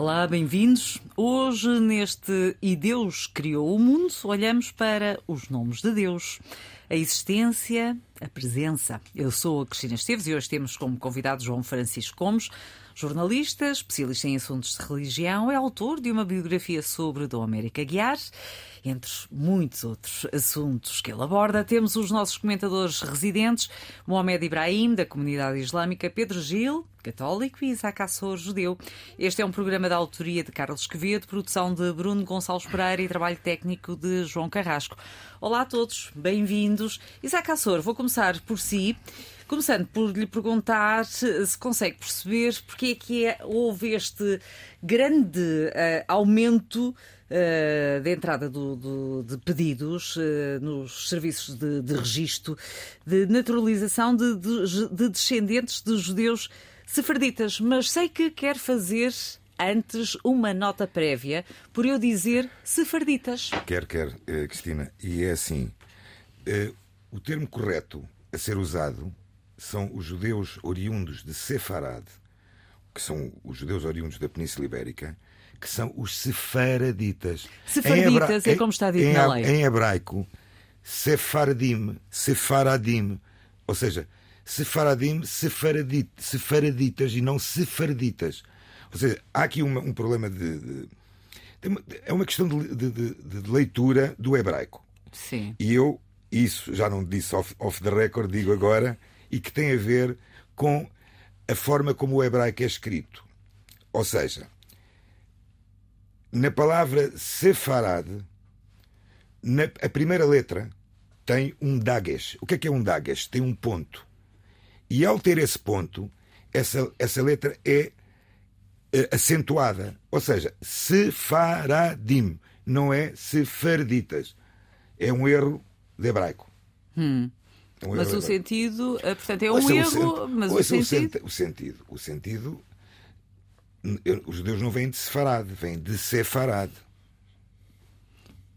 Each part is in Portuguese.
Olá, bem-vindos. Hoje, neste E Deus Criou o Mundo, olhamos para os nomes de Deus, a existência, a presença. Eu sou a Cristina Esteves e hoje temos como convidado João Francisco Gomes, jornalista, especialista em assuntos de religião, é autor de uma biografia sobre Dom América Guiar. Entre muitos outros assuntos que ele aborda, temos os nossos comentadores residentes, Mohamed Ibrahim, da comunidade islâmica, Pedro Gil, católico, e Isaac Assor, judeu. Este é um programa da autoria de Carlos Quevedo, produção de Bruno Gonçalves Pereira e trabalho técnico de João Carrasco. Olá a todos, bem-vindos. Isaac Assor, vou começar por si. Começando por lhe perguntar se consegue perceber porque é que é, houve este grande uh, aumento uh, de entrada do, do, de pedidos uh, nos serviços de, de registro de naturalização de, de, de descendentes de judeus sefarditas. Mas sei que quer fazer antes uma nota prévia por eu dizer sefarditas. Quer, quer, Cristina. E é assim: o termo correto a ser usado são os judeus oriundos de Sefarad, que são os judeus oriundos da Península Ibérica, que são os sefaraditas. Sefaraditas é como está dito em, na lei. Em hebraico, Sefaradim, Sefaradim, ou seja, Sefaradim, sefaradit, sefaraditas e não sefarditas. Ou seja, há aqui uma, um problema de, de, de, É uma questão de, de, leitura do hebraico. Sim. E eu, isso já não disse off, off the record, digo agora, e que tem a ver com a forma como o hebraico é escrito. Ou seja, na palavra sefarad, na, a primeira letra tem um dagesh. O que é que é um dagesh? Tem um ponto. E ao ter esse ponto, essa, essa letra é uh, acentuada. Ou seja, sefaradim, não é sefarditas. É um erro de hebraico. Hum. Mas o sentido, portanto, é um erro, mas o sentido... o sentido. O sentido. Os judeus não vêm de Sefarad, vêm de Sefarad.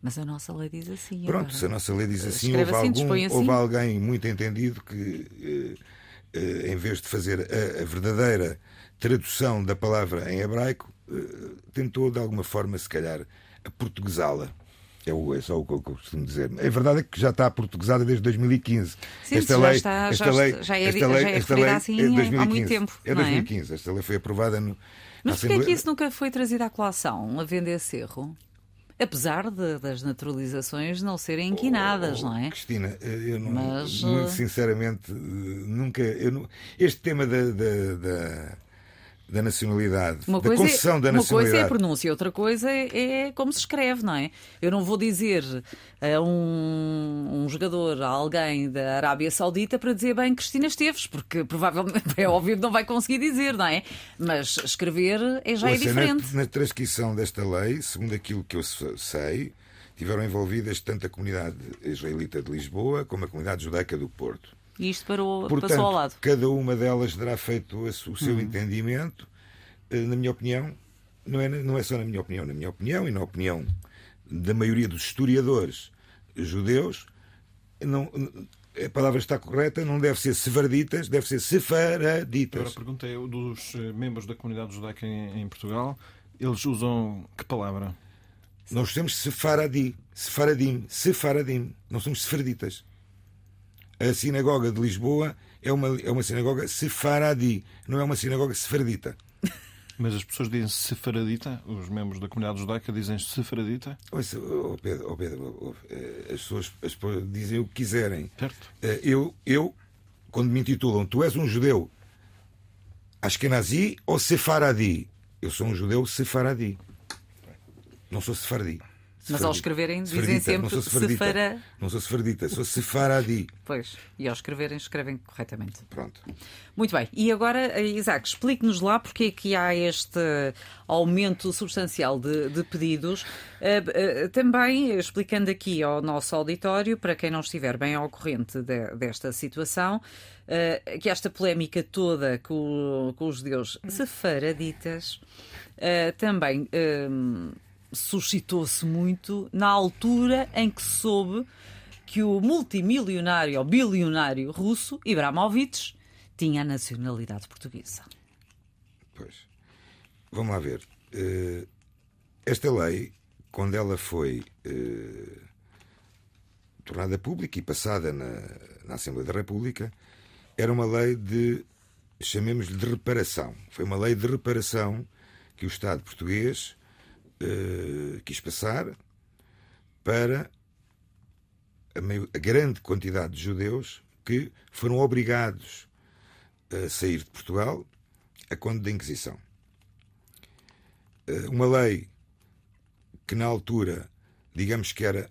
Mas a nossa lei diz assim. Pronto, agora. se a nossa lei diz assim, houve, assim, algum, assim. houve alguém muito entendido que, eh, eh, em vez de fazer a, a, verdadeira tradução da palavra em hebraico, eh, tentou de alguma forma, se calhar, a portuguesá-la. É, o, é só o que eu costumo dizer. A verdade é que já está portuguesada desde 2015. Sim, esta lei, está, esta já, lei, já é, esta lei, já é esta lei assim é 2015, há muito tempo. É 2015. É? Esta lei foi aprovada no. Mas porquê é que isso nunca foi trazido à colação, havendo esse erro? Apesar de, das naturalizações não serem inquinadas, oh, não é? Cristina, eu não, Mas, muito eh, sinceramente, nunca. Eu este tema da, da, da da nacionalidade, uma da concessão é, da nacionalidade. Uma coisa é a pronúncia, outra coisa é, é, como se escreve, não é? Eu não vou dizer a um, um, jogador, a alguém da Arábia Saudita, para dizer bem Cristina Esteves, porque provavelmente é óbvio que não vai conseguir dizer, não é? Mas escrever é, já é Ouça, é diferente. Na, na transcrição desta lei, segundo aquilo que eu sei, tiveram envolvidas tanto a comunidade israelita de Lisboa como a comunidade judaica do Porto. E isto parou, Portanto, passou ao lado. Cada uma delas terá feito o seu uhum. entendimento. Eh, na minha opinião, não é, não é só na minha opinião, na minha opinião e na opinião da maioria dos historiadores judeus, não, a palavra está correta, não deve ser sefarditas, deve ser sefaraditas. Agora perguntei dos eh, membros da comunidade judaica em, em Portugal, eles usam que palavra? Nós temos sefaradi, sefaradim, sefaradim, não somos sefarditas a sinagoga de Lisboa é uma, é uma sinagoga sefaradi, não é uma sinagoga sefardita. Mas as pessoas dizem sefaradita, os membros da comunidade judaica dizem sefaradita? Ouça, oh Pedro, oh Pedro oh, as, pessoas, as pessoas dizem o que quiserem. Certo. Eh, eu, eu, quando me intitulam, tu és um judeu Ashkenazi ou Sefaradi? Eu sou um judeu Sefaradi. Não sou Sefardi. Mas ao escreverem dizem sempre não sou sefardita. Sefara. Não sou sefardita, sou sefaradi. Pois, e ao escreverem, escrevem corretamente. Pronto. Muito bem. E agora, eh, Isaac, explique-nos lá porque é que há este aumento substancial de, de pedidos. Eh, eh, também explicando aqui ao nosso auditório, para quem não estiver bem ao corrente de- desta situação, eh, que esta polémica toda com, com os judeus sefaraditas também suscitou-se muito na altura em que se soube que o multimilionário ou bilionário russo Ibramovich tinha a nacionalidade portuguesa. Pois. Vamos lá ver. Eh, esta lei, quando ela foi eh, tornada pública e passada na, na Assembleia da República, era uma lei de, chamemos-lhe de reparação. Foi uma lei de reparação que o Estado português eh, quis passar para a, meio- a grande quantidade de judeus que foram obrigados a sair de Portugal a conta da Inquisição. Eh, Uma lei que na altura, digamos que era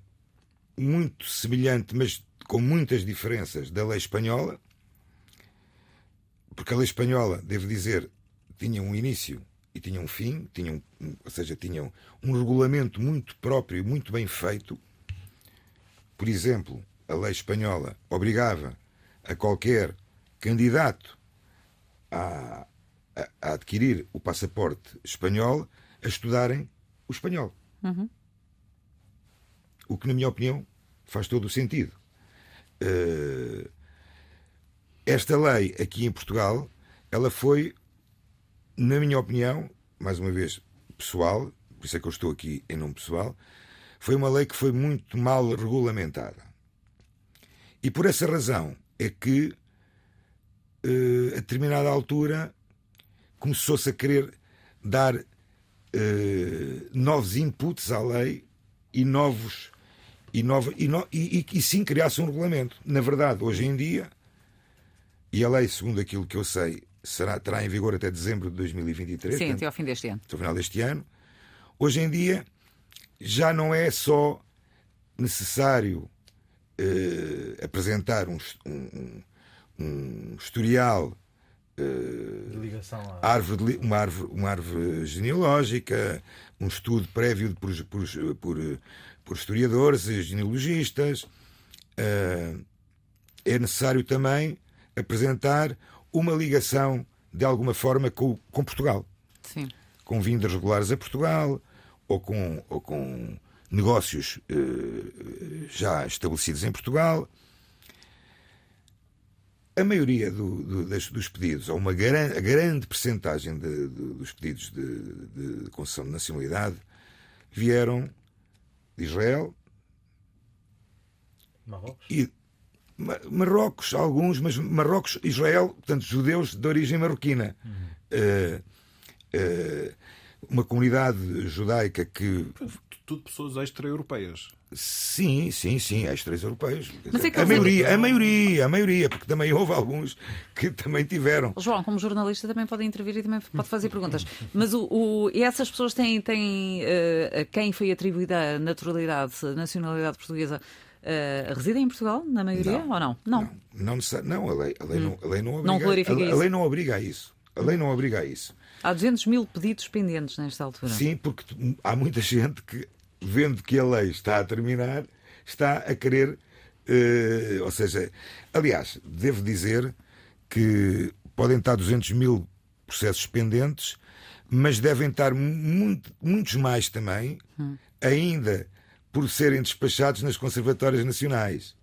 muito semelhante, mas com muitas diferenças da lei espanhola, porque a lei espanhola, devo dizer, tinha um início e tinha um fim, tinha um- ou seja, tinha um, regulamento muito próprio, muito bem feito. Por exemplo, a lei espanhola obrigava a qualquer candidato a, a- a adquirir o passaporte espanhol a estudarem o espanhol. O que, na minha opinião, faz todo o sentido. Eh, esta lei aqui em Portugal, ela foi, na minha opinião, mais uma vez pessoal, por isso é que eu estou aqui em nome pessoal, foi uma lei que foi muito mal regulamentada. E por essa razão é que, eh, a determinada altura, começou-se a querer dar eh, novos inputs à lei e novos e, novo, e, no- e, e, e sim criasse um regulamento. Na verdade, hoje em dia, e a lei, segundo aquilo que eu sei, será, terá em vigor até dezembro de 2023, Sim, portanto, até ao fim deste ano. até o final deste ano, hoje em dia já não é só necessário eh, apresentar um, um- um- historial De ligação à. árvore de li- uma, árvore, uma árvore genealógica, um estudo prévio por, por, por, por historiadores e genealogistas. Eh, é necessário também apresentar uma ligação, de alguma forma, com, com Portugal, Sim. com vindas regulares a Portugal ou com, ou com negócios eh, já estabelecidos em Portugal. A maioria do- do- das- dos pedidos, ou uma gran, a grande percentagem de- de- dos pedidos de, de concessão de nacionalidade, vieram de Israel Marrocos? e Marrocos, alguns, mas Marrocos, Israel, portanto, judeus de origem marroquina. Eh, eh, uma comunidade judaica que Tudo pessoas extra-europeias. Sim, sim, sim, extras europeus. Mas é a maioria, a maioria, a maioria, porque também houve alguns que também tiveram. João, como jornalista, também pode intervir e também pode fazer perguntas. Mas o, o- e essas pessoas têm, têm eh, a quem foi atribuída a naturalidade, a nacionalidade portuguesa, eh, residem em Portugal, na maioria, Não. ou não? Não. Não, não, não, a, lei, a, lei não, a lei não obriga. Não a, a isso. lei não obriga a isso. A lei não obriga a isso. Há 200 mil pedidos pendentes nesta altura. Sim, porque há muita gente que, vendo que a lei está a terminar, está a querer. eh, ou seja, aliás, devo dizer que podem estar 200 mil processos pendentes, mas devem estar muito- muitos mais também, ainda por serem despachados nas conservatórias nacionais.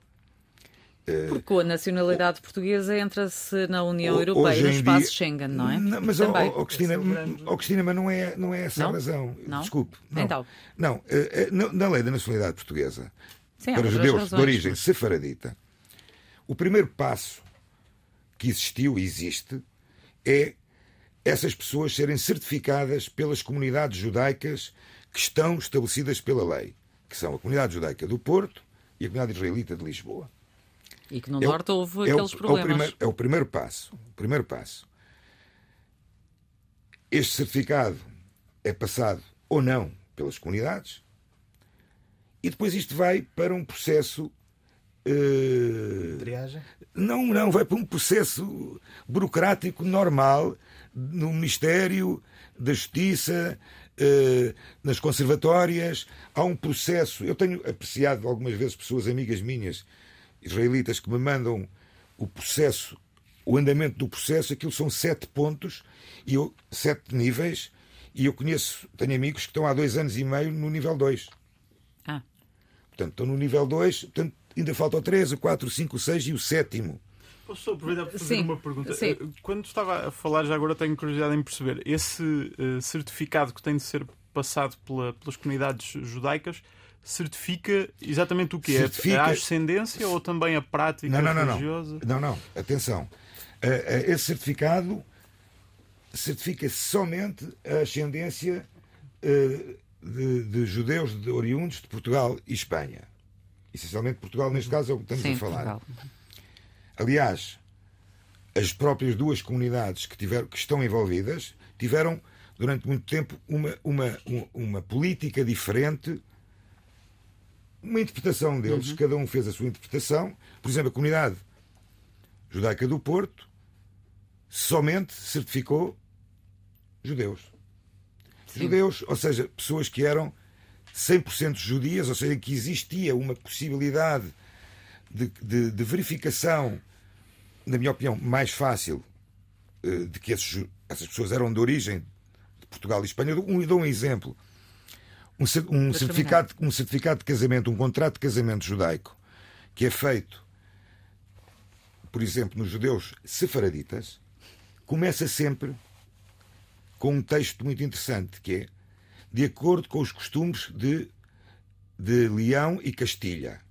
Porque com a nacionalidade portuguesa entra-se na União Europeia, hoje no espaço dia- Schengen, não é? mas, ó, Também. ó, ó, Cristina, ó, Cristina, mas não é, não é essa Não? a razão. Não? Desculpe. Não. Então. Não, eh, eh, na, na lei da nacionalidade portuguesa, Sim, para judeus razões, de origem mas- sefaradita, o primeiro passo que existiu e existe é essas pessoas serem certificadas pelas comunidades judaicas que estão estabelecidas pela lei, que são a comunidade judaica do Porto e a comunidade israelita de Lisboa. E que no É o- Norte houve é o- aqueles é o problemas. primeiro- É o primeiro passo. O primeiro passo. Este certificado é passado ou não pelas comunidades e depois isto vai para um processo. Uh? Não, não, vai para um processo burocrático normal no Ministério da Justiça, nas conservatórias. Há um processo. Eu tenho apreciado algumas vezes pessoas amigas minhas, israelitas, que me mandam o processo, o andamento do processo. Aquilo são sete pontos, e eu, sete níveis, e eu conheço, tenho amigos que estão há dois anos e meio no nível 2. Ah. Portanto, estão no nível 2, portanto, ainda falta o 3, o 4, o 5, o 6 e o sétimo. Posso aproveitar para fazer Sim, uma pergunta? sim. Eh, Quando estava a falar, já agora tenho curiosidade em perceber, esse eh, certificado que tem de ser passado pela- pelas comunidades judaicas certifica exatamente o que é? Certifica- A ascendência ou também a prática Não, não, não, religiosa? não. Não, não. Atenção. Eh, eh, Esse certificado certifica somente a ascendência de, de judeus de oriundos de Portugal e Espanha. Essencialmente Portugal, neste caso, é o que estamos Sim, a falar. Portugal. Aliás, as próprias duas comunidades que, tiveram, que estão envolvidas tiveram, durante muito tempo, uma, uma, um- uma política diferente, uma interpretação deles, cada um fez a sua interpretação. Por exemplo, a comunidade judaica do Porto somente certificou judeus. Judeus, ou seja, pessoas que eram 100% judias, ou seja, que existia uma possibilidade de, de- de verificação, na minha opinião, mais fácil eh, de que esses essas pessoas eram de origem de Portugal e Espanha. Eu dou um, eu dou um exemplo. Um, um certificado, um certificado de casamento, um contrato de casamento judaico, que é feito, por exemplo, nos judeus sefaraditas, começa sempre com um texto muito interessante, que é de acordo com os costumes de, de Leão e Castilha.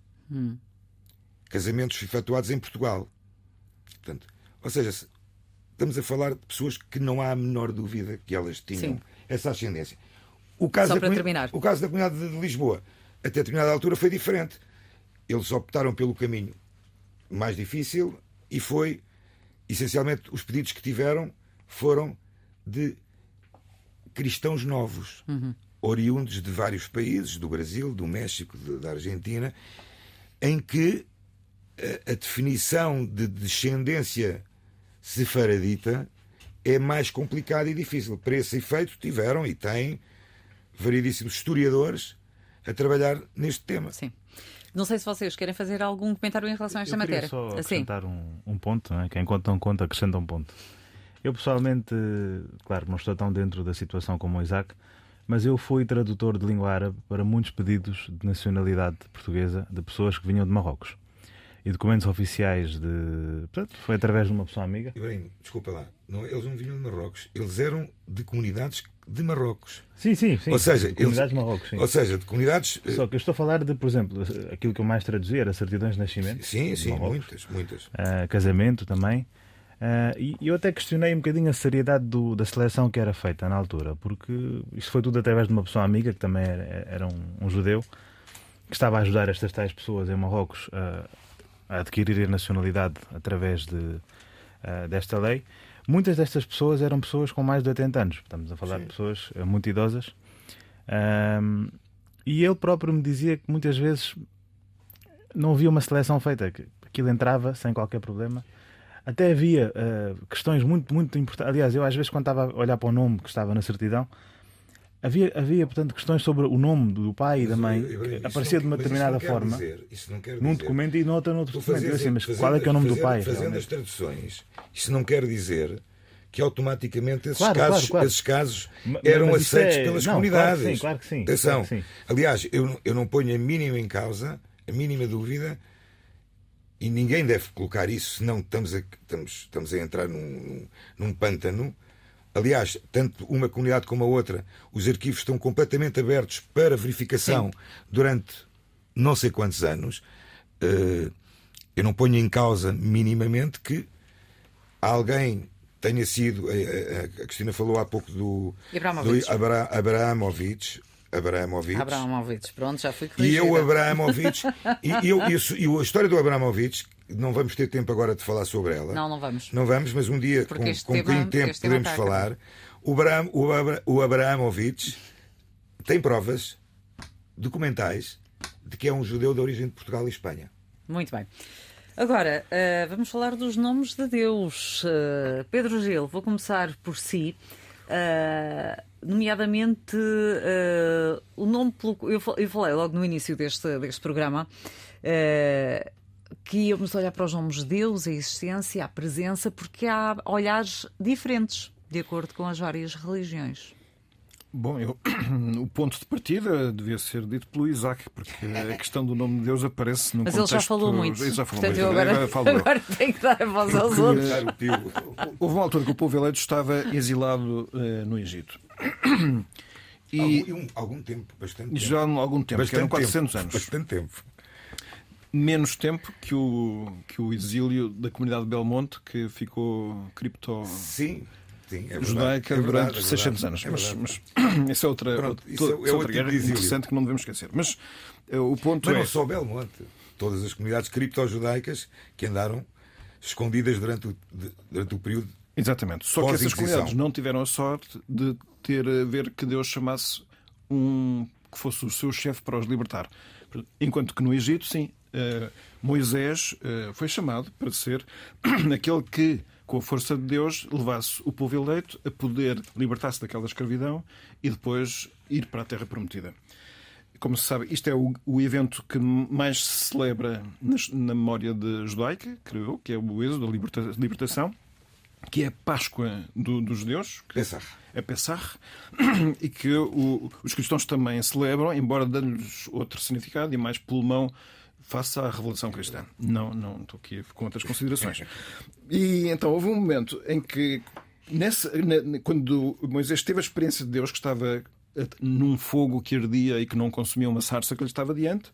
Casamentos efetuados em Portugal. Portanto, ou seja, se- estamos a falar de pessoas que não há a menor dúvida que elas tinham Sim. essa ascendência. O caso, Só para terminar. o caso da comunidade de Lisboa, até determinada altura, foi diferente. Eles optaram pelo caminho mais difícil e foi, essencialmente, os pedidos que tiveram foram de cristãos novos, oriundos de vários países, do Brasil, do México, de- da Argentina, em que a, a definição de descendência sefaradita é mais complicada e difícil. Para esse efeito, tiveram e têm variedíssimos historiadores a trabalhar neste tema. Sim. Não sei se vocês querem fazer algum comentário em relação a esta eu matéria. só Assim. acrescentar um, um ponto, não é? quem conta um conto acrescenta um ponto. Eu pessoalmente, claro, não estou tão dentro da situação como o Isaac, mas eu fui tradutor de língua árabe para muitos pedidos de nacionalidade portuguesa de pessoas que vinham de Marrocos. E documentos oficiais de. Portanto, foi através de uma pessoa amiga. Ibrahim, desculpa lá, não, eles não vinham de Marrocos, eles eram de comunidades de Marrocos. Sim, sim, sim. Ou seja, de comunidades eles- de Marrocos, sim. Ou seja, de comunidades. eh, Só que eu estou a falar de, por exemplo, aquilo que eu mais traduzia era certidões de nascimento. Sim, de sim, Marrocos. muitas, muitas. Uh, casamento também. Uh, e eu até questionei um bocadinho a seriedade do- da seleção que era feita na altura, porque isto foi tudo através de uma pessoa amiga, que também era, era um, um judeu, que estava a ajudar estas tais pessoas em Marrocos a adquirir a nacionalidade através de, uh, desta lei. Muitas destas pessoas eram pessoas com mais de 80 anos, estamos a falar Sim. de pessoas uh, muito idosas. Um, e ele próprio me dizia que muitas vezes não havia uma seleção feita, que aquilo entrava sem qualquer problema. Até havia uh, questões muito, muito importantes. Aliás, eu às vezes, quando estava a olhar para o nome que estava na certidão, havia, havia portanto, questões sobre o nome do pai e da mãe, que isso aparecia não- de uma determinada forma, dizer- num dizer- documento e noutro, noutro Tu documento. Eu fazes- assim, mas fazendo- qual é que é o nome do fazendo- pai? Fazendo realmente? as traduções, isso não quer dizer que automaticamente esses, Claro, casos, claro, claro. esses casos eram mas aceitos é- pelas não, comunidades. claro que sim, claro que sim, Atenção. claro que sim. Aliás, eu, não- eu não ponho a mínima em causa, a mínima dúvida, e ninguém deve colocar isso, senão estamos a, estamos, estamos a entrar num, num, num pântano. Aliás, tanto uma comunidade como a outra, os arquivos estão completamente abertos para verificação durante não sei quantos anos. Eh, eu não ponho em causa minimamente que alguém tenha sido. A, a- a Cristina falou há pouco do, Abramovich. do Abra, Abramovich. Abramovich. Abramovich, pronto, já fui E corrigida. eu, Abramovich, e, eu, isso- e a história do Abramovich, não vamos ter tempo agora de falar sobre ela. Não, não vamos. Não vamos, mas um dia, Porque com, com um tema- bocadinho de tempo, podemos falar. O, Abra, o, Abra, o Abramovich tem provas documentais de que é um judeu de origem de Portugal e Espanha. Muito bem. Agora, uh, vamos falar dos nomes de Deus. Uh, Pedro Gil, vou começar por si. Uh, nomeadamente, o nome pelo. Eu, eu falei logo no início deste, deste programa que íamos olhar para os nomes de Deus, a existência, a presença, porque há olhares diferentes de acordo com as várias religiões. Bom, eu, o ponto de partida devia ser dito pelo Isaac, porque a questão do nome de Deus aparece no Mas contexto... ele já falou muito. Ele já falou Portanto, muito. Eu agora, agora, agora tenho que dar a voz aos outros. Houve uma altura que o povo eleito estava exilado uh, no Egito. E, algum, algum tempo, bastante tempo. Já há algum tempo, bastante que eram 400 tempo, anos. Bastante tempo. Menos tempo que o, que o exílio da comunidade de Belmonte, que ficou cripto... Sim, Sim, é judaica é verdade, durante é 600 verdade, anos. é mas, mas isso é outra, Pronto, outra, isso é- é outra guerra tipo interessante que não devemos esquecer. Mas eh, o ponto Mas é. não só Belmonte. Todas as comunidades cripto-judaicas que andaram escondidas durante o, de- durante o período. Exatamente. Só que essas comunidades não tiveram a sorte de ter a ver que Deus chamasse um que fosse o seu chefe para os libertar. Enquanto que no Egito, sim, Moisés eh, foi chamado para ser aquele que, com a força de Deus, levasse o povo eleito a poder libertar-se daquela escravidão e depois ir para a terra prometida. Como se sabe, isto é o, o evento que mais se celebra nas- na, memória de judaica, creio eu, que é o êxodo, a liberta- libertação, que é a Páscoa do- dos judeus, que Pessah. é Pessah, e que o- os cristãos também celebram, embora dando-lhes outro significado e mais pulmão face à revelação cristã. Não, não estou aqui com outras considerações. E então houve um momento em que, nessa, na- quando Moisés teve a experiência de Deus que estava eh, num fogo que ardia e que não consumia uma sarça que lhe estava diante,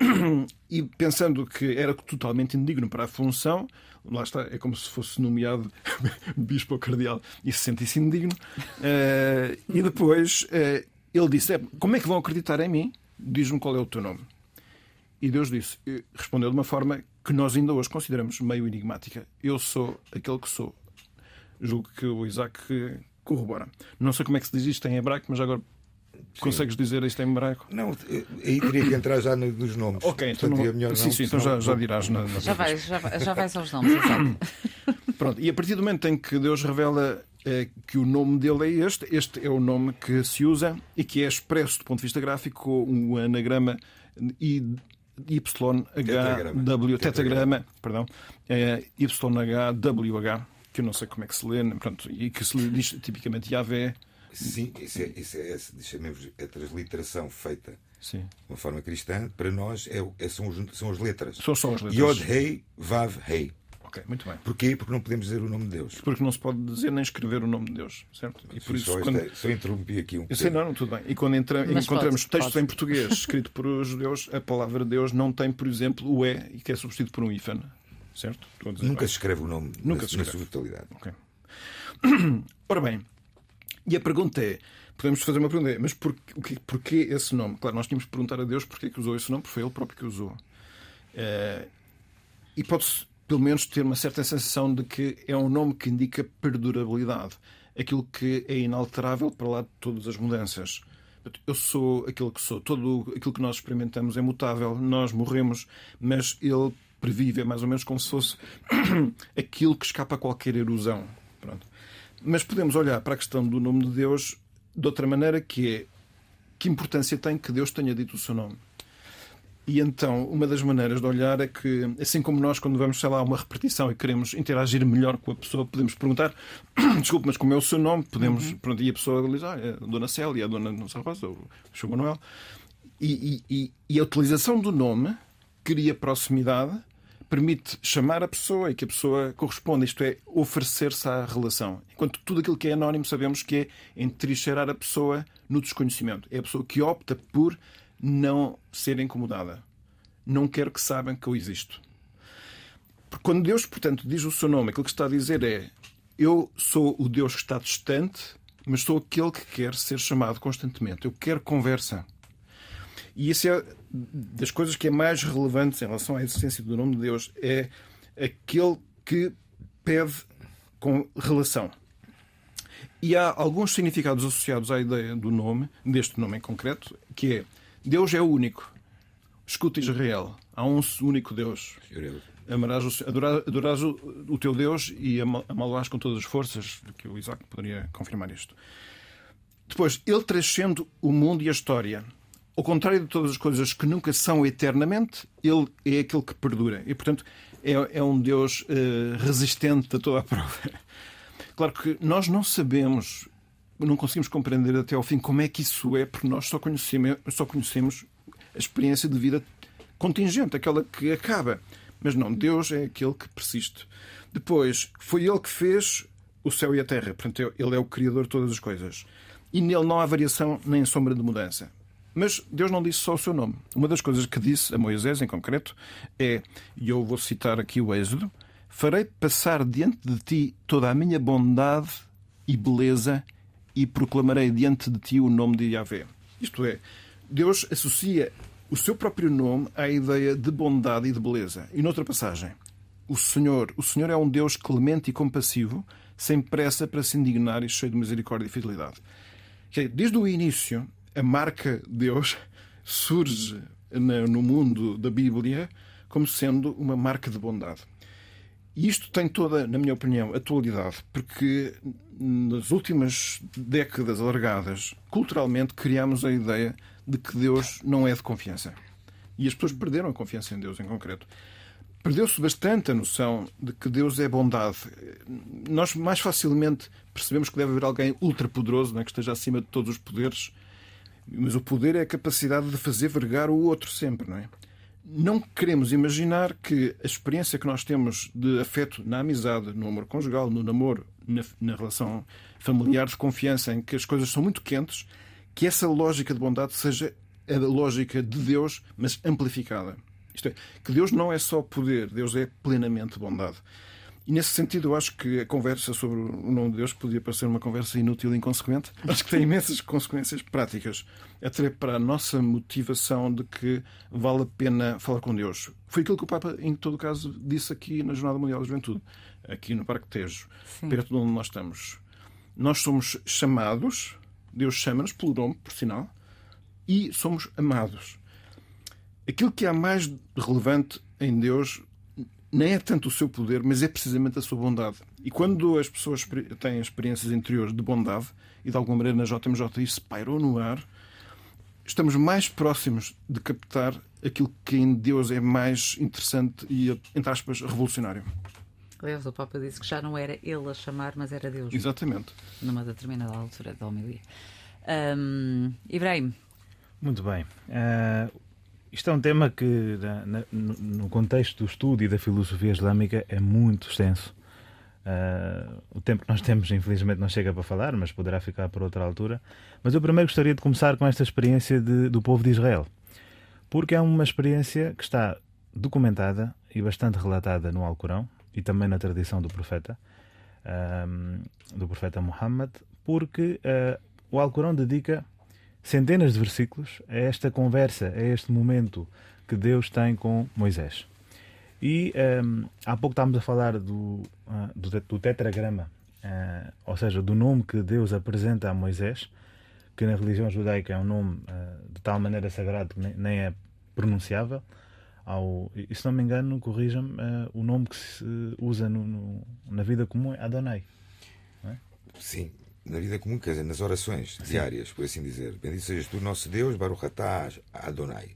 e pensando que era totalmente indigno para a função, lá está, é como se fosse nomeado bispo ou cardeal e se sentisse indigno. Eh, e depois eh, ele disse: "É, Como é que vão acreditar em mim? Diz-me qual é o teu nome. E Deus disse, respondeu de uma forma que nós ainda hoje consideramos meio enigmática: Eu sou aquele que sou. Julgo que o Isaac corrobora. Não sei como é que se diz isto em hebraico, mas agora consegues dizer isto em hebraico? Não, eh, aí teria que entrar já no- nos nomes. Ok, então Portanto, não... é melhor sim, não, sim, então já, já dirás na, na Já vais, já, vai- já vais aos nomes, exato. Pronto, e a partir do momento em que Deus revela eh, que o nome dele é este, este é o nome que se usa e que é expresso do ponto de vista gráfico com um anagrama I- YHW, tetragrama, perdão, é, YHWH, que eu não sei como é que se lê, pronto, e que se lhe diz tipicamente Yahvé. Sim, isso é, isso é, chamemos a transliteração feita Sim. de uma forma cristã, para nós é, é- são, os- são as letras. São só as letras. Yod, Rei, Vav, Rei. Ok, muito bem. Porquê? Porque não podemos dizer o nome de Deus. Porque não se pode dizer nem escrever o nome de Deus, certo? E por isso, só, quando... esta- só interrompi aqui um Eu sei, bocadinho. não, tudo bem. E quando entra- encontramos pode, textos pode. em português escrito por os judeus, a palavra Deus não tem, por exemplo, o é e que é substituído por um hífen. Certo? Estou a dizer Nunca bem. se escreve o nome Nunca na, se na escreve. sua totalidade. Ok. Ora bem, e a pergunta é: podemos fazer uma pergunta, é, mas por, o que- porquê esse nome? Claro, nós tínhamos que perguntar a Deus porquê que usou esse nome, porque foi ele próprio que usou. Eh, e pode-se, pelo menos, ter uma certa sensação de que é um nome que indica perdurabilidade, aquilo que é inalterável para lá de todas as mudanças. Eu sou aquilo que sou, tudo aquilo que nós experimentamos é mutável, nós morremos, mas ele previve, é mais ou menos como se fosse aquilo que escapa a qualquer erosão. Pronto. Mas podemos olhar para a questão do nome de Deus de outra maneira, que é que importância tem que Deus tenha dito o seu nome. E então, uma das maneiras de olhar é que, assim como nós, quando vamos, sei lá, a uma repetição e queremos interagir melhor com a pessoa, podemos perguntar: desculpe, mas como é o seu nome? Podemos, pronto, e a pessoa diz: ah, é a Dona Célia, a Dona Nossa Rosa, ou o Sr. Manuel. E, e- e- e a utilização do nome cria proximidade, permite chamar a pessoa e que a pessoa corresponda, isto é, oferecer-se à relação. Enquanto tudo aquilo que é anónimo sabemos que é entrincheirar a pessoa no desconhecimento. É a pessoa que opta por não ser incomodada. Não quero que saibam que eu existo. Porque quando Deus, portanto, diz o seu nome, aquilo que está a dizer é: Eu sou o Deus que está distante, mas sou aquele que quer ser chamado constantemente. Eu quero conversa. E isso é das coisas que é mais relevante em relação à existência do nome de Deus. É aquele que pede com relação. E há alguns significados associados à ideia do nome, deste nome em concreto, que é Deus é o único. Escuta Israel, há um único Deus. Amarás o, adorás, adorás o, o, teu Deus e amá-lo-ás com todas as forças, que o Isaac poderia confirmar isto. Depois, ele transcende o mundo e a história. Ao contrário de todas as coisas que nunca são eternamente, ele é aquele que perdura. E, portanto, é, é um Deus uh, resistente a toda a prova. Claro que nós não sabemos, não conseguimos compreender até ao fim como é que isso é, porque nós só conhecemos, só conhecemos a experiência de vida contingente, aquela que acaba. Mas não, Deus é aquele que persiste. Depois, foi Ele que fez o céu e a terra. Portanto, Ele é o Criador de todas as coisas. E nele não há variação nem sombra de mudança. Mas Deus não disse só o seu nome. Uma das coisas que disse a Moisés, em concreto, é, e eu vou citar aqui o Êxodo: Farei passar diante de ti toda a minha bondade e beleza e proclamarei diante de ti o nome de Yahvé. Isto é, Deus associa o seu próprio nome à ideia de bondade e de beleza. E noutra passagem, o Senhor, o Senhor é um Deus clemente e compassivo, sem pressa para se indignar e cheio de misericórdia e fidelidade. Desde o início, a marca Deus surge no mundo da Bíblia como sendo uma marca de bondade. E isto tem toda, na minha opinião, atualidade, porque nas últimas décadas alargadas, culturalmente, criamos a ideia de que Deus não é de confiança. E as pessoas perderam a confiança em Deus, em concreto. Perdeu-se bastante a noção de que Deus é bondade. Nós mais facilmente percebemos que deve haver alguém ultrapoderoso, né, que esteja acima de todos os poderes, mas o poder é a capacidade de fazer vergar o outro sempre, não é? Não queremos imaginar que a experiência que nós temos de afeto na amizade, no amor conjugal, no namoro, na, na relação familiar de confiança, em que as coisas são muito quentes, que essa lógica de bondade seja a lógica de Deus, mas amplificada. Isto é, que Deus não é só poder, Deus é plenamente bondade. E nesse sentido, eu acho que a conversa sobre o nome de Deus podia parecer uma conversa inútil e inconsequente. Acho que tem imensas consequências práticas, até para a nossa motivação de que vale a pena falar com Deus. Foi aquilo que o Papa, em todo caso, disse aqui na Jornada Mundial da Juventude, aqui no Parque Tejo, Sim. perto de onde nós estamos. Nós somos chamados Deus chama-nos pelo nome, por sinal, e somos amados. Aquilo que há mais relevante em Deus nem é tanto o seu poder, mas é precisamente a sua bondade. E quando as pessoas têm experiências interiores de bondade, e de alguma maneira na JMJ isso pairou no ar, estamos mais próximos de captar aquilo que em Deus é mais interessante e, entre aspas, revolucionário. Aliás, o Papa disse que já não era ele a chamar, mas era Deus. Exatamente. Numa determinada altura da homilia. Um, Ibrahim. Muito bem. Uh, isto é um tema que, na, no contexto do estudo e da filosofia islâmica, é muito extenso. Uh, o tempo que nós temos, infelizmente, não chega para falar, mas poderá ficar para outra altura. Mas eu primeiro gostaria de começar com esta experiência de, do povo de Israel, porque é uma experiência que está documentada e bastante relatada no Alcorão, e também na tradição do profeta, um, do profeta Muhammad, porque uh, o Alcorão dedica centenas de versículos a esta conversa, a este momento que Deus tem com Moisés. E um, há pouco estávamos a falar do, uh, do, do, tetragrama, uh, ou seja, do nome que Deus apresenta a Moisés, que na religião judaica é um nome uh, de tal maneira sagrado que nem, nem é pronunciável ao. E se não me engano, corrija-me, uh, o nome que se usa no, no, na vida comum é Adonai. É? Sim, na vida comum, quer dizer, nas orações Sim. diárias, por assim dizer. Bendito sejas tu, nosso Deus, Baruch atah Adonai.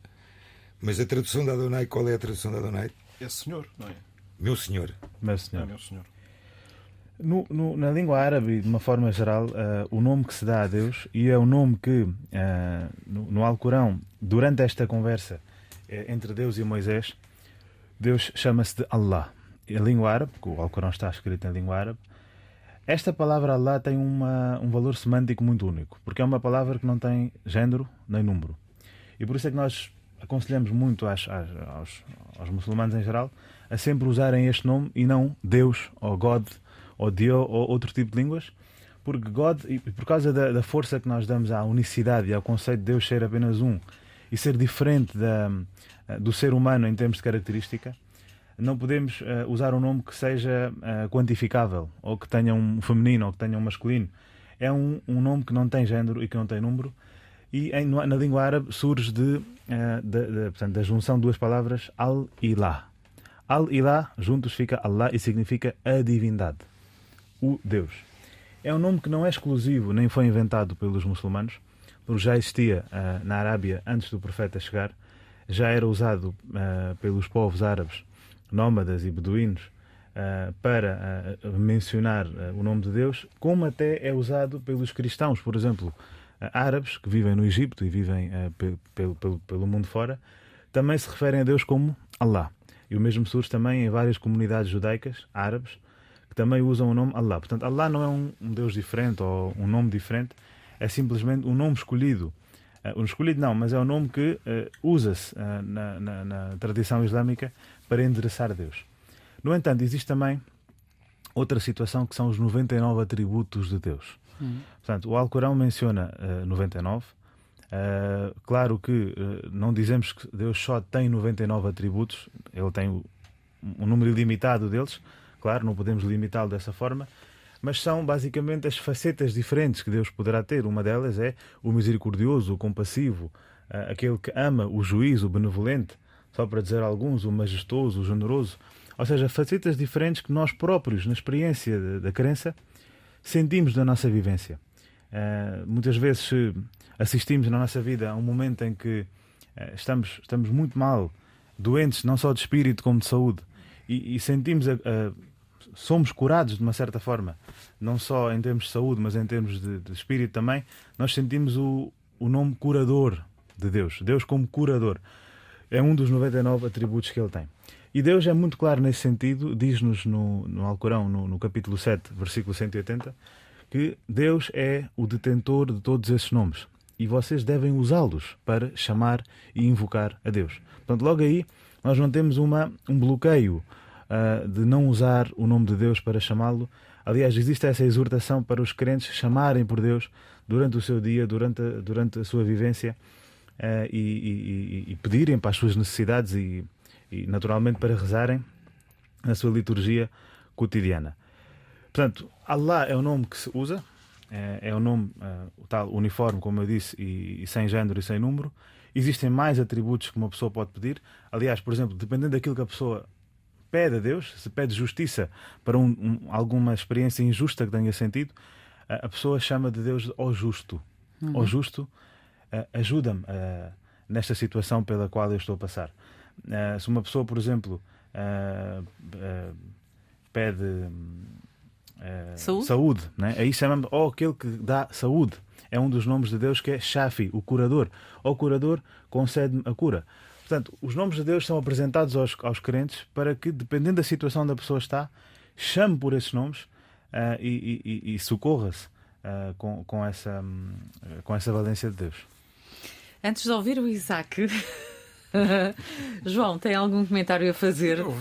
Mas a tradução da Adonai, qual é a tradução da Adonai? É Senhor, não é? Meu Senhor. Meu Senhor. É meu senhor. No, no, na língua árabe, de uma forma geral, uh, o nome que se dá a Deus, e é o nome que uh, no, no Alcorão, durante esta conversa, é entre Deus e Moisés, Deus chama-se de Allah. Em língua árabe, porque o Alcorão está escrito em língua árabe, esta palavra Allah tem uma, um valor semântico muito único, porque é uma palavra que não tem género nem número. E por isso é que nós aconselhamos muito às, às, aos, aos muçulmanos em geral a sempre usarem este nome e não Deus ou God ou Dio ou outro tipo de línguas, porque God, e por causa da, da força que nós damos à unicidade e ao conceito de Deus ser apenas um e ser diferente da, do ser humano em termos de característica, não podemos uh, usar um nome que seja uh, quantificável, ou que tenha um feminino, ou que tenha um masculino. É um, um, nome que não tem género e que não tem número, E em, na língua árabe surge de, uh, de, de, portanto, da junção de duas palavras Al-Ilah. Al-Ilah, juntos fica Allah e significa a divindade, o Deus. É um nome que não é exclusivo nem foi inventado pelos muçulmanos, porque já existia na Arábia antes do profeta chegar, já era usado pelos povos árabes, nómadas e beduínos, uh, para mencionar o nome de Deus, como até é usado pelos cristãos, por exemplo, árabes que vivem no Egito e vivem pelo, pelo, pelo mundo fora, também se referem a Deus como Allah. E o mesmo surge também em várias comunidades judaicas, árabes, que também usam o nome Allah. Portanto, Allah não é um, um Deus diferente ou um nome diferente, é simplesmente um nome escolhido. Uh, um escolhido não, mas é um nome que uh, usa-se uh, na, na, na, tradição islâmica para endereçar Deus. No entanto, existe também outra situação que são os 99 atributos de Deus. Uhum. Portanto, o Alcorão menciona 99. claro que não dizemos que Deus só tem 99 atributos, ele tem um número ilimitado deles, claro, não podemos limitá-lo dessa forma, mas são basicamente as facetas diferentes que Deus poderá ter. Uma delas é o misericordioso, o compassivo, aquele que ama, o juiz, o benevolente, só para dizer alguns, o majestoso, o generoso. Ou seja, facetas diferentes que nós próprios, na experiência da crença, sentimos da nossa vivência. Uh, muitas vezes assistimos na nossa vida a um momento em que uh, estamos, estamos muito mal, doentes, não só de espírito como de saúde, e, e sentimos a, a, somos curados de uma certa forma, não só em termos de saúde, mas em termos de, de espírito também, nós sentimos o, o nome curador de Deus. Deus como curador. É um dos 99 atributos que ele tem. E Deus é muito claro nesse sentido, diz-nos no, no Alcorão, no, no capítulo 7, versículo 180, que Deus é o detentor de todos esses nomes e vocês devem usá-los para chamar e invocar a Deus. Portanto, logo aí nós não temos uma, um bloqueio uh, de não usar o nome de Deus para chamá-lo. Aliás, existe essa exortação para os crentes chamarem por Deus durante o seu dia, durante a, durante a sua vivência uh, e, e, e, pedirem para as suas necessidades e, e, naturalmente, para rezarem na sua liturgia cotidiana. Portanto, Allah é o nome que se usa, é, é o nome uh, o tal uniforme, como eu disse, e, e sem género e sem número. Existem mais atributos que uma pessoa pode pedir. Aliás, por exemplo, dependendo daquilo que a pessoa pede a Deus, se pede justiça para um, um, alguma experiência injusta que tenha sentido, a, a pessoa chama de Deus ao justo. Uhum. Ao justo, uh, ajuda-me uh, nesta situação pela qual eu estou a passar. Uh, se uma pessoa, por exemplo, pede saúde, saúde né? aí chama-me ou aquele que dá saúde. É um dos nomes de Deus que é Shafi, o curador. O curador concede-me a cura. Portanto, os nomes de Deus são apresentados aos, aos crentes para que, dependendo da situação da pessoa está, chame por esses nomes uh, e, e, e socorra-se uh, com, com, essa, um, com essa valência de Deus. Antes de ouvir o Isaac. João, tem algum comentário a fazer? Eu,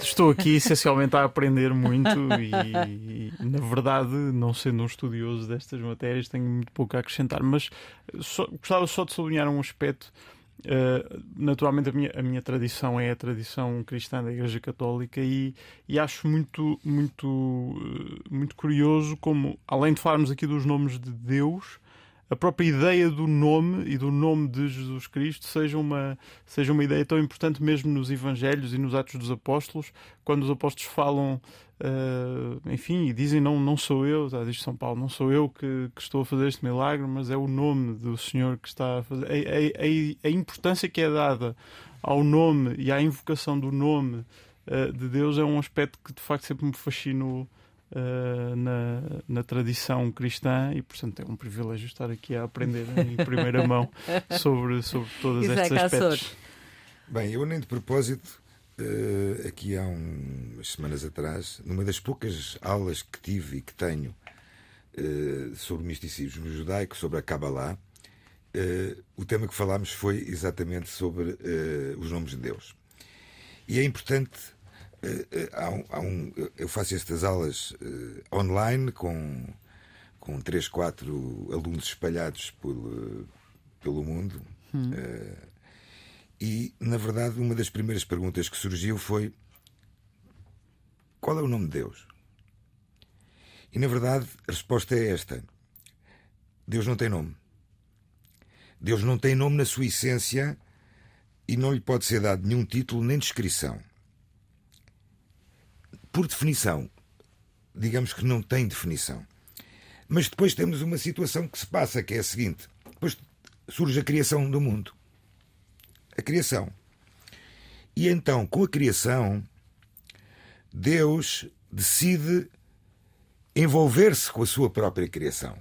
estou aqui essencialmente a aprender muito e, e, na verdade, não sendo um estudioso destas matérias, tenho muito pouco a acrescentar, mas só, gostava só de sublinhar um aspecto Uh, naturalmente a minha, a minha tradição é a tradição cristã da Igreja Católica e, e acho muito muito uh, muito curioso como além de falarmos aqui dos nomes de Deus a própria ideia do nome e do nome de Jesus Cristo seja uma, seja uma ideia tão importante mesmo nos Evangelhos e nos Atos dos Apóstolos, quando os apóstolos falam, uh, enfim, e dizem: Não, não sou eu, tá, diz São Paulo, não sou eu que, que, estou a fazer este milagre, mas é o nome do Senhor que está a fazer. A, a, a, a importância que é dada ao nome e à invocação do nome uh, de Deus é um aspecto que de facto sempre me fascinou uh, na, na tradição cristã e, portanto, é um privilégio estar aqui a aprender em primeira mão sobre, sobre todos estes aspectos. Bem, eu nem de propósito, uh, aqui há um, umas semanas atrás, numa das poucas aulas que tive e que tenho uh, sobre o misticismo judaico, sobre a Kabbalah, uh, o tema que falámos foi exatamente sobre os nomes de Deus. E é importante há um, há um, eu faço estas aulas uh, online com, com três, quatro alunos espalhados uh, pelo mundo. Hum. E, na verdade, uma das primeiras perguntas que surgiu foi: qual é o nome de Deus? E, na verdade, a resposta é esta: Deus não tem nome. Deus não tem nome na sua essência e não lhe pode ser dado nenhum título nem descrição. Por definição, digamos que não tem definição. Mas depois temos uma situação que se passa, que é a seguinte: depois surge a criação do mundo. A criação. E então, com a criação, Deus decide envolver-se com a sua própria criação.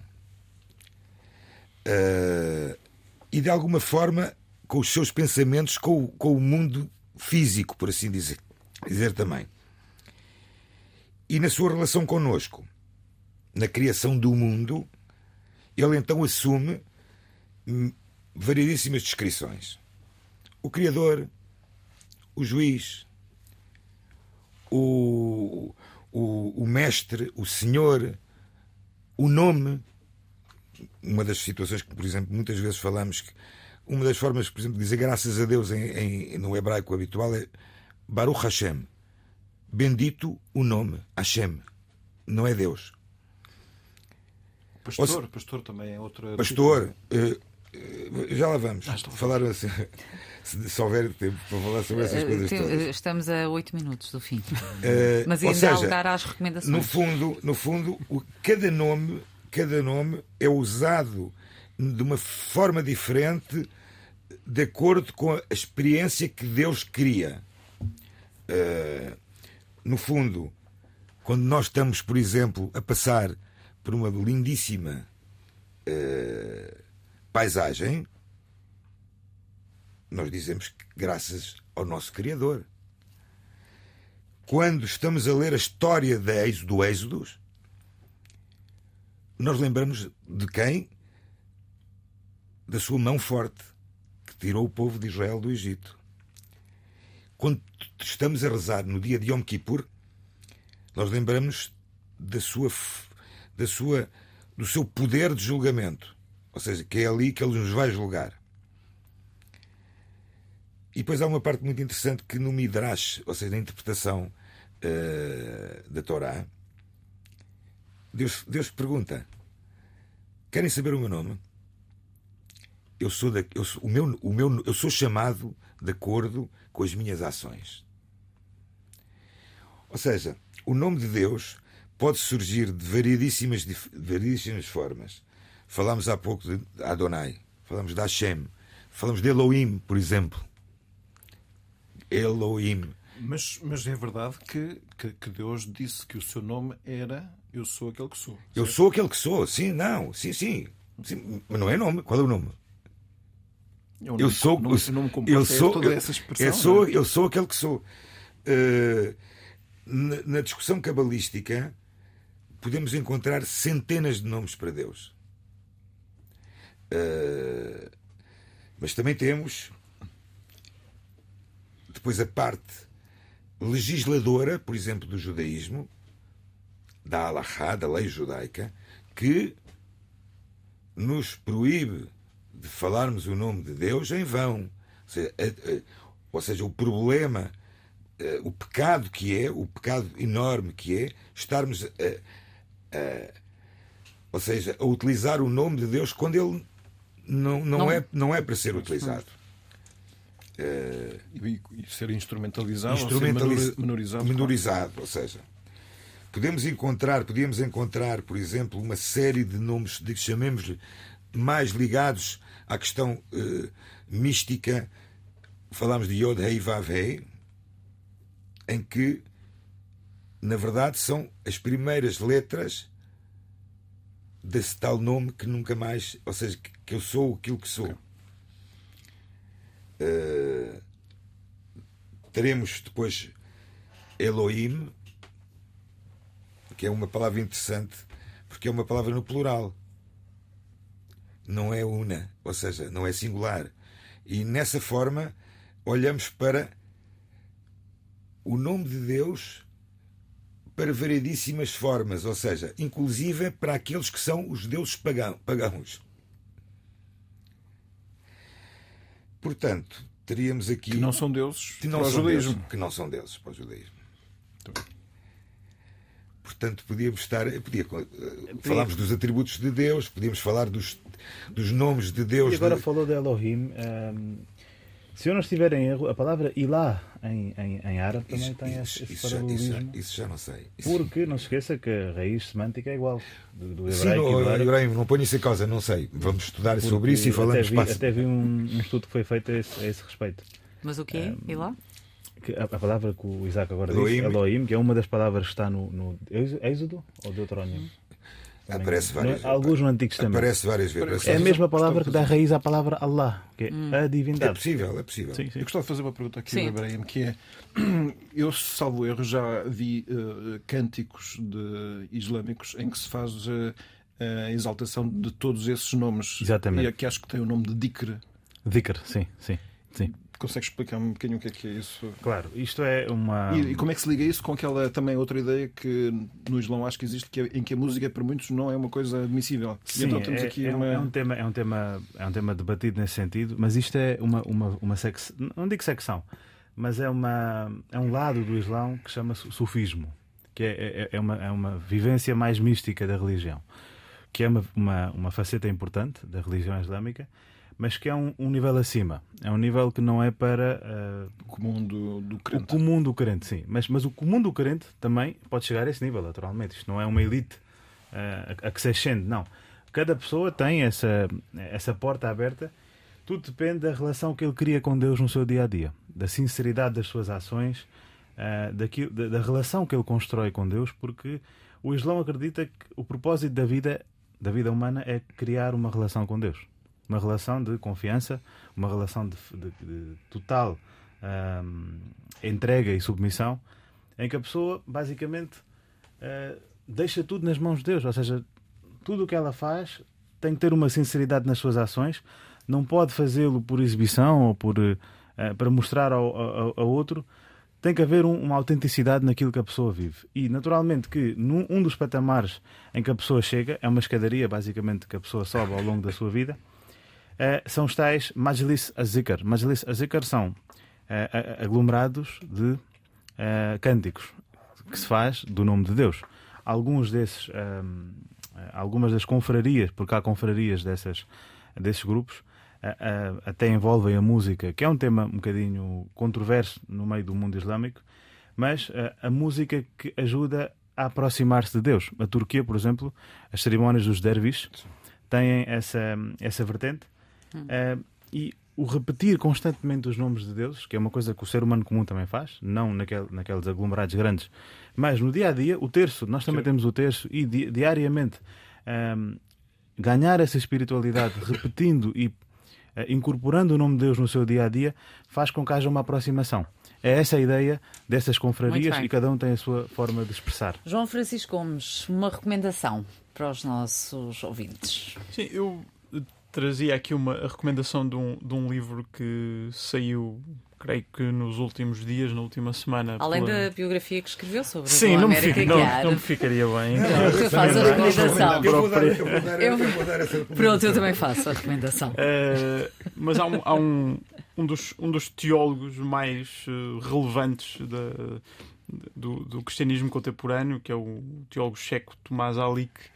Uh, e de alguma forma com os seus pensamentos com, com o mundo físico, por assim dizer, dizer também. E na sua relação conosco, na criação do mundo, ele então assume variedíssimas descrições. O Criador, o Juiz, o, o, o Mestre, o Senhor, o nome. Uma das situações que, por exemplo, muitas vezes falamos que uma das formas, por exemplo, de dizer graças a Deus em, em, no hebraico habitual é Baruch Hashem. Bendito o nome, Hashem. Não é Deus. Pastor, se... pastor também é outra. Pastor, uh, já lá vamos. Ah, falar assim, se, se, houver tempo para falar sobre essas uh, coisas. Todas. Estamos a oito minutos do fim. Uh, Mas ainda seja, há lugar às recomendações. No fundo, no fundo o, cada, nome, cada nome é usado de uma forma diferente de acordo com a experiência que Deus cria. Uh, no fundo, quando nós estamos, por exemplo, a passar por uma lindíssima uh, paisagem, nós dizemos que graças ao nosso Criador. Quando estamos a ler a história do Êxodo, nós lembramos de quem? Da sua mão forte tirou o povo de Israel do Egito. Quando estamos a rezar no dia de Yom Kippur, nós lembramos da sua, da sua, do seu poder de julgamento. Ou seja, que é ali que ele nos vai julgar. E depois há uma parte muito interessante que no Midrash, ou seja, na interpretação uh, da Torá, Deus, Deus pergunta: Querem saber o meu nome? Eu sou, da, eu sou, o meu, o meu, eu sou chamado de acordo com as minhas ações. Ou seja, o nome de Deus pode surgir de variedíssimas, de variedíssimas formas. Falámos há pouco de Adonai, falamos de Hashem, falamos de Elohim, por exemplo. Elohim. Mas, mas é verdade que, que, que, Deus disse que o seu nome era Eu sou aquele que sou. Certo? Eu sou aquele que sou, sim, não, sim, sim. sim. Mas não é nome. Qual é o nome? Eu, eu sou, não, não eu sou, eu, eu sou, é? eu sou aquele que sou. Uh, na, na, discussão cabalística podemos encontrar centenas de nomes para Deus. Uh, mas também temos depois a parte legisladora, por exemplo, do judaísmo, da Alahá, da lei judaica, que nos proíbe de falarmos o nome de Deus em vão. Ou seja, a, a, ou seja o problema, a, eh, o pecado que é, o pecado enorme que é, estarmos a, ou seja, a utilizar o nome de Deus quando ele não, não, não. É, não é para ser utilizado. Uh, e, e, ser instrumentalizado, instrumentaliz... ser menorizado. Menorizado, ou seja, podemos encontrar, podíamos encontrar, por exemplo, uma série de nomes, de, chamemos-lhe mais ligados à questão uh, mística, falámos de Yod Hei Vav Hei, em que, na verdade, são as primeiras letras desse tal nome que nunca mais, ou seja, que, que eu sou aquilo que sou. Uh, teremos depois Elohim, que é uma palavra interessante, porque é uma palavra no plural não é una, ou seja, não é singular. E nessa forma olhamos para o nome de Deus para variedíssimas formas, ou seja, inclusive para aqueles que são os deuses pagãos. Portanto, teríamos aqui. Que não são deuses que não para o judaísmo. Deuses, que não são deuses para o judaísmo. Portanto, podíamos estar. Podia, falámos dos atributos de Deus, podíamos falar dos dos nomes de Deus. E agora de... falou de Elohim. ehm, se eu não estiver em erro, a palavra Ilah em, em, em árabe também Isso, tem isso, esse, isso já, isso, paralelismo. já, isso já não sei. Isso- Porque não se esqueça que a raiz semântica é igual do, do Sim, hebraico e do não, árabe. Ibrahim, não ponho isso em causa, não sei. Vamos estudar sobre porque isso e falamos até vi, passo. até vi um, um estudo que foi feito a esse, a esse respeito. Mas o quê? E lá? Que a, a palavra que o Isaac agora Elohim. disse, Elohim, que é uma das palavras que está no, no Êxodo ou Deuteronômio? Aparece várias No- Alguns no Antigo Testamento. Aparece várias vezes. Aparece. É a mesma palavra que dá raiz à palavra Allah, que é a É divindade. possível, é possível. Sim, sim. Eu gostava de fazer uma pergunta aqui Ibrahim, que é: eu, salvo erro, já vi eh, cânticos de, islâmicos em que se faz eh, a exaltação de todos esses nomes. Exatamente. E aqui acho que tem o nome de Dikr. Dhikr, sim, sim, sim. Consegues explicar-me um bocadinho o que é que é isso? Claro, isto é uma. E, e como é que se liga isso com aquela também outra ideia que no Islão acho que existe, que é, em que a música para muitos não é uma coisa admissível. Sim, então temos é, aqui é um- uma. é um tema, é, um tema, é um tema debatido nesse sentido, mas isto é uma, uma, uma secção, não digo secção, mas é, uma, é um lado do Islão que chama-se sufismo, que é, é, é uma, é uma vivência mais mística da religião, que é uma, uma, uma faceta importante da religião islâmica, mas que é um, um nível acima. É um nível que não é para ah, comum do, do o crente. comum do crente, sim. Mas, mas o comum do crente também pode chegar a esse nível, naturalmente. Isto não é uma elite eh, a, a que se ascende, não. Cada pessoa tem essa, essa porta aberta. Tudo depende da relação que ele cria com Deus no seu dia a dia, da sinceridade das suas ações, eh, daquilo, da, da relação que ele constrói com Deus, porque o Islão acredita que o propósito da vida, da vida humana é criar uma relação com Deus. Uma relação de confiança, uma relação de, de- de total ahm, entrega e submissão, em que a pessoa basicamente ah, deixa tudo nas mãos de Deus. Ou seja, tudo o que ela faz tem que ter uma sinceridade nas suas ações, não pode fazê-lo por exibição ou por, ah, para mostrar ao, ao, ao outro. Tem que haver um- uma autenticidade naquilo que a pessoa vive. E, naturalmente, que num um dos patamares em que a pessoa chega, é uma escadaria, basicamente, que a pessoa sobe ao longo da sua vida, eh, são os tais Majlis Azikar. Majlis Azikar são eh, aglomerados de eh, cânticos que se faz do nome de Deus. Alguns desses, ehm, eh, algumas das confrarias, porque há confrarias dessas, desses grupos, eh, eh, até envolvem a música, que é um tema um bocadinho controverso no meio do mundo islâmico, mas eh, a música que ajuda a aproximar-se de Deus. A Turquia, por exemplo, as cerimónias dos derviches têm essa, essa vertente. Eh, e o repetir constantemente os nomes de Deus, que é uma coisa que o ser humano comum também faz, não naquele, naqueles aglomerados grandes, mas no dia a dia, o terço, nós também temos o terço, e di- diariamente ehm, ganhar essa espiritualidade, repetindo e eh, incorporando o nome de Deus no seu dia a dia, faz com que haja uma aproximação. É essa a ideia dessas confrarias e cada um tem a sua forma de expressar. João Francisco Gomes, uma recomendação para os nossos ouvintes. Sim, eu trazia aqui uma a recomendação de um, de um livro que saiu, creio que nos últimos dias, na última semana. Além pela- da biografia que escreveu sobre Sim, a não me, América fica, não, não me ficaria bem. A recomendação. Eu vou dar, eu vou dar, eu vou dar essa Pronto, eu também faço a recomendação. Eh, mas há, um, há um, um, dos, um dos teólogos mais eh, relevantes da- do, do cristianismo contemporâneo, que é o teólogo checo Tomás Alick, eh,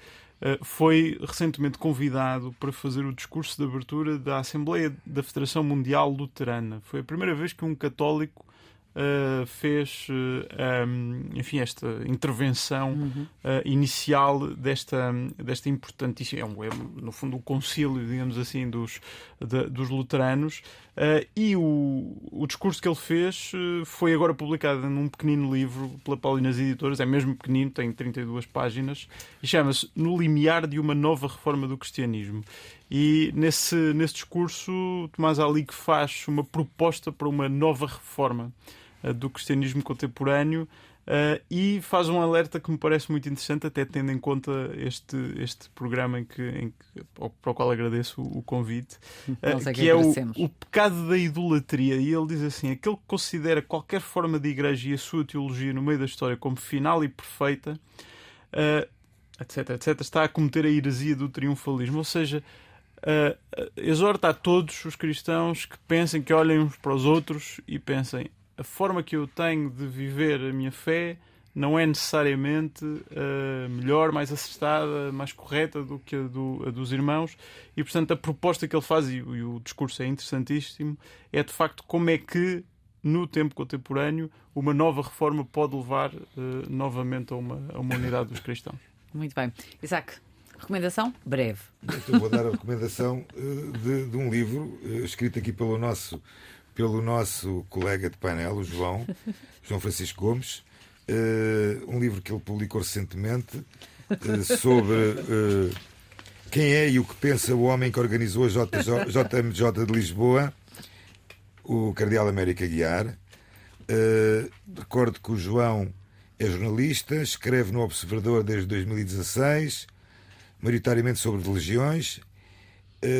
foi recentemente convidado para fazer o discurso de abertura da Assembleia da Federação Mundial Luterana. Foi a primeira vez que um católico eh, fez eh, um, enfim, esta intervenção eh, inicial desta, desta importantíssima, é, um- é, no fundo, o concílio, digamos assim, dos, da- dos luteranos. Eh, e o, o discurso que ele fez eh, foi agora publicado num pequenino livro pela Paulinas Editoras, é mesmo pequenino, tem 32 páginas, e chama-se No Limiar de uma Nova Reforma do Cristianismo. E nesse, nesse discurso, Tomás Alique faz uma proposta para uma nova reforma eh, do cristianismo contemporâneo eh, e faz um alerta que me parece muito interessante, até tendo em conta este, este programa em que, em que- para o qual agradeço o, o convite, é que que é o, o pecado da idolatria. E ele diz assim: aquele que considera qualquer forma de igreja e a sua teologia no meio da história como final e perfeita, eh, etc, etc, está a cometer a heresia do triunfalismo. Ou seja, eh, exorta a todos os cristãos que pensem, que olhem uns para os outros e pensem a forma que eu tenho de viver a minha fé não é necessariamente uh, melhor, mais acertada, mais correta do que a, do, a, dos irmãos. E, portanto, a proposta que ele faz, e, e, o discurso é interessantíssimo, é de facto como é que, no tempo contemporâneo, uma nova reforma pode levar uh, novamente a uma, a uma unidade dos cristãos. Muito bem. Isaac, recomendação? Breve. Então vou dar a recomendação uh, de, de, um livro escrito aqui pelo nosso, pelo nosso colega de painel, o João, João Francisco Gomes uh, um livro que ele publicou recentemente uh, sobre uh, quem é e o que pensa o homem que organizou a JMJ de Lisboa, o Cardeal América Guiar. recordo que o João é jornalista, escreve no Observador desde 2016, maioritariamente sobre religiões.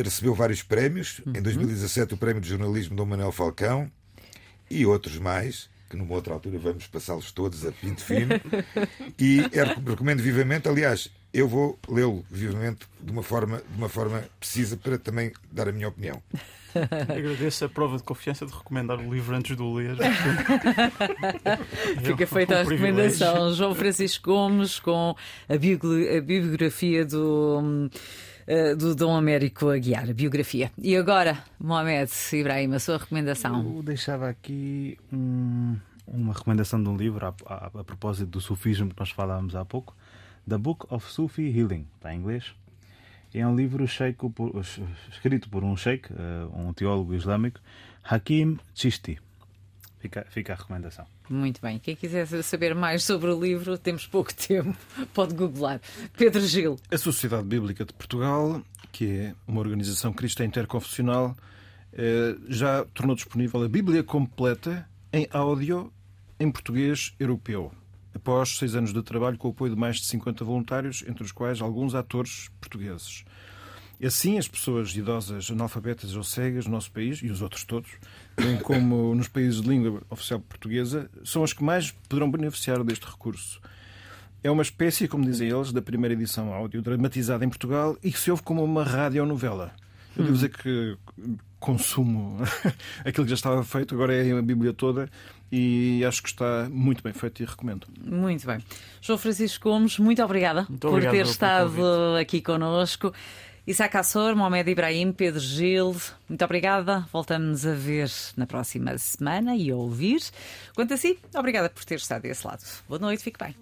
Recebeu vários prémios. Em 2017, uhum. o Prémio de Jornalismo Dom Manuel Falcão e outros mais que numa outra altura vamos passá-los todos a pinto fino. e é, recomendo vivamente, aliás, eu vou lê-lo vivamente de uma, forma, de uma forma precisa para também dar a minha opinião. Agradeço a prova de confiança de recomendar o livro antes de o ler. Fica feita a recomendação. João Francisco Gomes com a, biografia do. Eh, do Dom Américo Aguiar, biografia. E agora, Mohamed Ibrahim, a sua recomendação? Eu deixava aqui um, uma recomendação de um livro a, a, a, propósito do sufismo que nós falávamos há pouco, The Book of Sufi Healing, está em inglês. É um livro sheiko, por, escrito por um sheik, eh, um teólogo islâmico, Hakim Chishti. Fica, fica a recomendação. Muito bem. Quem quiser saber mais sobre o livro, temos pouco tempo, pode googlar. Pedro Gil. A Sociedade Bíblica de Portugal, que é uma organização cristã interconfessional, eh, já tornou disponível a Bíblia completa em áudio em português europeu, após seis anos de trabalho com o apoio de mais de 50 voluntários, entre os quais alguns atores portugueses. Assim, as pessoas idosas, analfabetas ou cegas no nosso país, e os outros todos, bem como nos países de língua oficial portuguesa, são as que mais poderão beneficiar deste recurso. É uma espécie, como dizem eles, da primeira edição áudio dramatizada em Portugal e que se ouve como uma radionovela. Eu devo dizer que consumo aquilo que já estava feito, agora é a Bíblia toda e acho que está muito bem feito e recomendo. Muito bem. João Francisco Gomes, muito obrigada muito por ter estado aqui connosco. Isaac Assor, Mohamed Ibrahim, Pedro Gil, muito obrigada. Voltamos a ver na próxima semana e a ouvir. Quanto a si, obrigada por ter estado desse lado. Boa noite, fique bem.